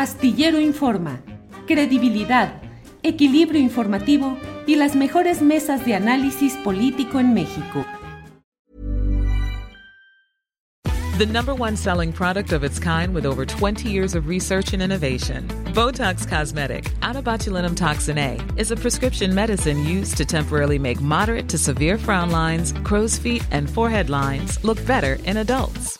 Astillero Informa, credibilidad, equilibrio informativo y las mejores mesas de análisis político en México. The number one selling product of its kind with over 20 years of research and innovation. Botox Cosmetic, botulinum toxin A, is a prescription medicine used to temporarily make moderate to severe frown lines, crow's feet, and forehead lines look better in adults.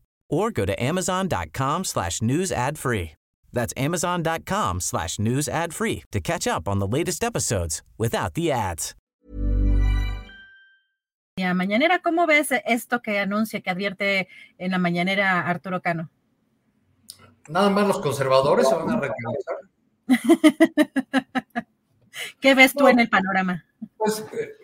or go to amazon.com slash news ad free. That's amazon.com slash news ad free to catch up on the latest episodes without the ads. Ya, mañanera, ¿cómo ves esto que anuncia, que advierte en la mañanera Arturo Cano? Nada más los conservadores se van a reclamar. ¿Qué ves tú en el panorama? Pues eh,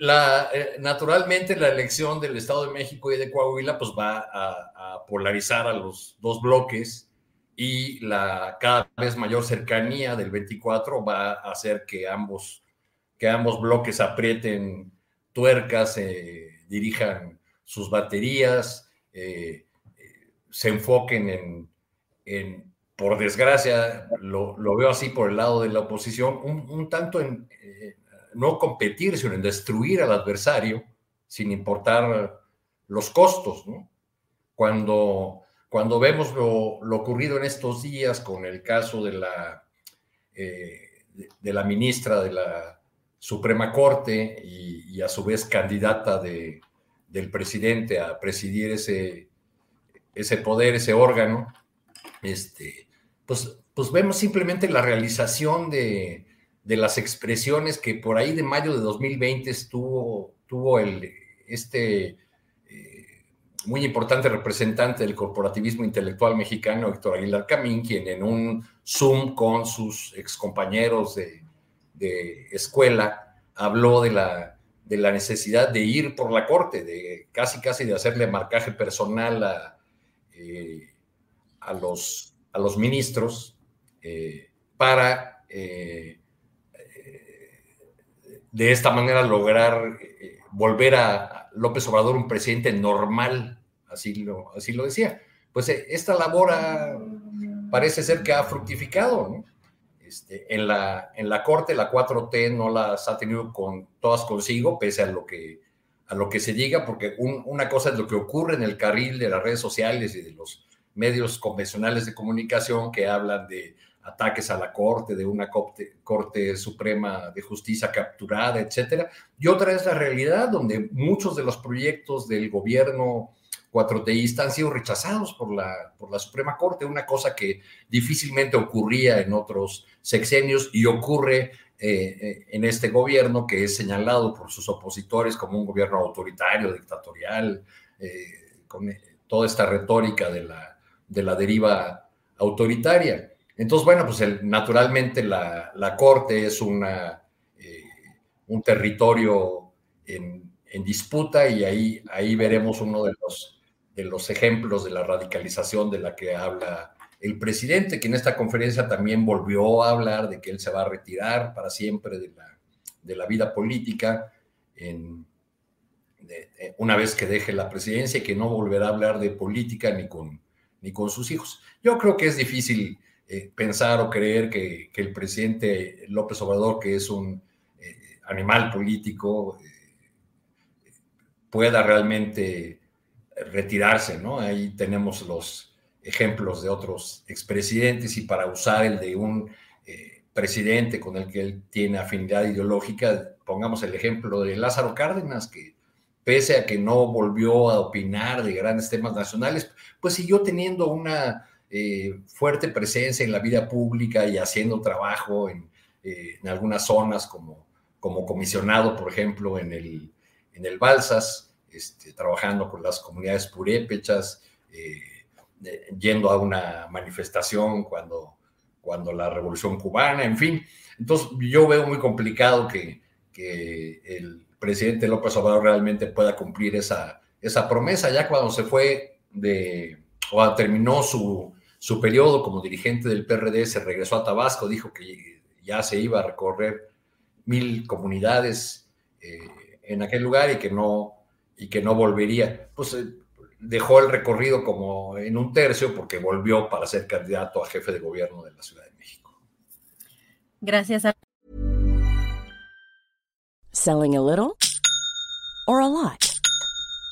eh, naturalmente la elección del Estado de México y de Coahuila pues va a, polarizar a los dos bloques y la cada vez mayor cercanía del 24 va a hacer que ambos, que ambos bloques aprieten tuercas, eh, dirijan sus baterías, eh, se enfoquen en, por desgracia, lo, lo, veo así por el lado de la oposición, un, tanto en, no competir, sino en destruir al adversario sin importar los costos. Cuando, cuando vemos lo, ocurrido en estos días con el caso de la, eh, de, de, la ministra de la Suprema Corte y, y a su vez candidata de, del presidente a presidir ese, ese poder, ese órgano, este, pues, pues vemos simplemente la realización de, de las expresiones que por ahí de mayo de 2020 estuvo, tuvo el, este eh, muy importante representante del corporativismo intelectual mexicano, Héctor Aguilar Camín, quien en un Zoom con sus excompañeros de, de escuela habló de la, de la necesidad de ir por la corte, de casi casi de hacerle marcaje personal a, eh, a, los, a los ministros eh, para de esta manera lograr eh, volver a López Obrador un presidente normal, así lo, así lo decía. Pues eh, esta labor parece ser que ha fructificado. ¿no? Este, en, la, en la Corte, la 4T no las ha tenido con, todas consigo, pese a lo que, a lo que se diga, porque un, una cosa es lo que ocurre en el carril de las redes sociales y de los medios convencionales de comunicación que hablan de ataques a la Corte, de una corte, Suprema de Justicia capturada, etcétera. Y otra es la realidad, donde muchos de los proyectos del gobierno cuatroteísta han sido rechazados por la, por la Suprema Corte, una cosa que difícilmente ocurría en otros sexenios y ocurre eh, en este gobierno que es señalado por sus opositores como un gobierno autoritario, dictatorial, eh, con toda esta retórica de la, de la deriva autoritaria. Entonces, bueno, pues naturalmente la, la, Corte es una, eh, un territorio en, en, disputa y ahí, ahí veremos uno de los, de los ejemplos de la radicalización de la que habla el presidente, que en esta conferencia también volvió a hablar de que él se va a retirar para siempre de la, de la vida política en, una vez que deje la presidencia y que no volverá a hablar de política ni con, ni con sus hijos. Yo creo que es difícil eh, pensar o creer que, que, el presidente López Obrador, que es un eh, animal político, eh, pueda realmente retirarse, ¿no? Ahí tenemos los ejemplos de otros expresidentes y para usar el de un presidente con el que él tiene afinidad ideológica, pongamos el ejemplo de Lázaro Cárdenas, que pese a que no volvió a opinar de grandes temas nacionales, pues siguió teniendo una eh, fuerte presencia en la vida pública y haciendo trabajo en, eh, algunas zonas como, como comisionado, por ejemplo, en el, en el Balsas, este, trabajando con las comunidades purépechas, yendo a una manifestación cuando, cuando la revolución cubana, en fin. Entonces yo veo muy complicado que, que el presidente López Obrador realmente pueda cumplir esa, esa promesa, ya cuando se fue de, o terminó su, su periodo como dirigente del PRD, se regresó a Tabasco, dijo que ya se iba a recorrer mil comunidades eh, en aquel lugar y que no, y que no volvería. Pues eh, dejó el recorrido como en un tercio porque volvió para ser candidato a jefe de gobierno de la Ciudad de México. Gracias. A Selling a little or a lot.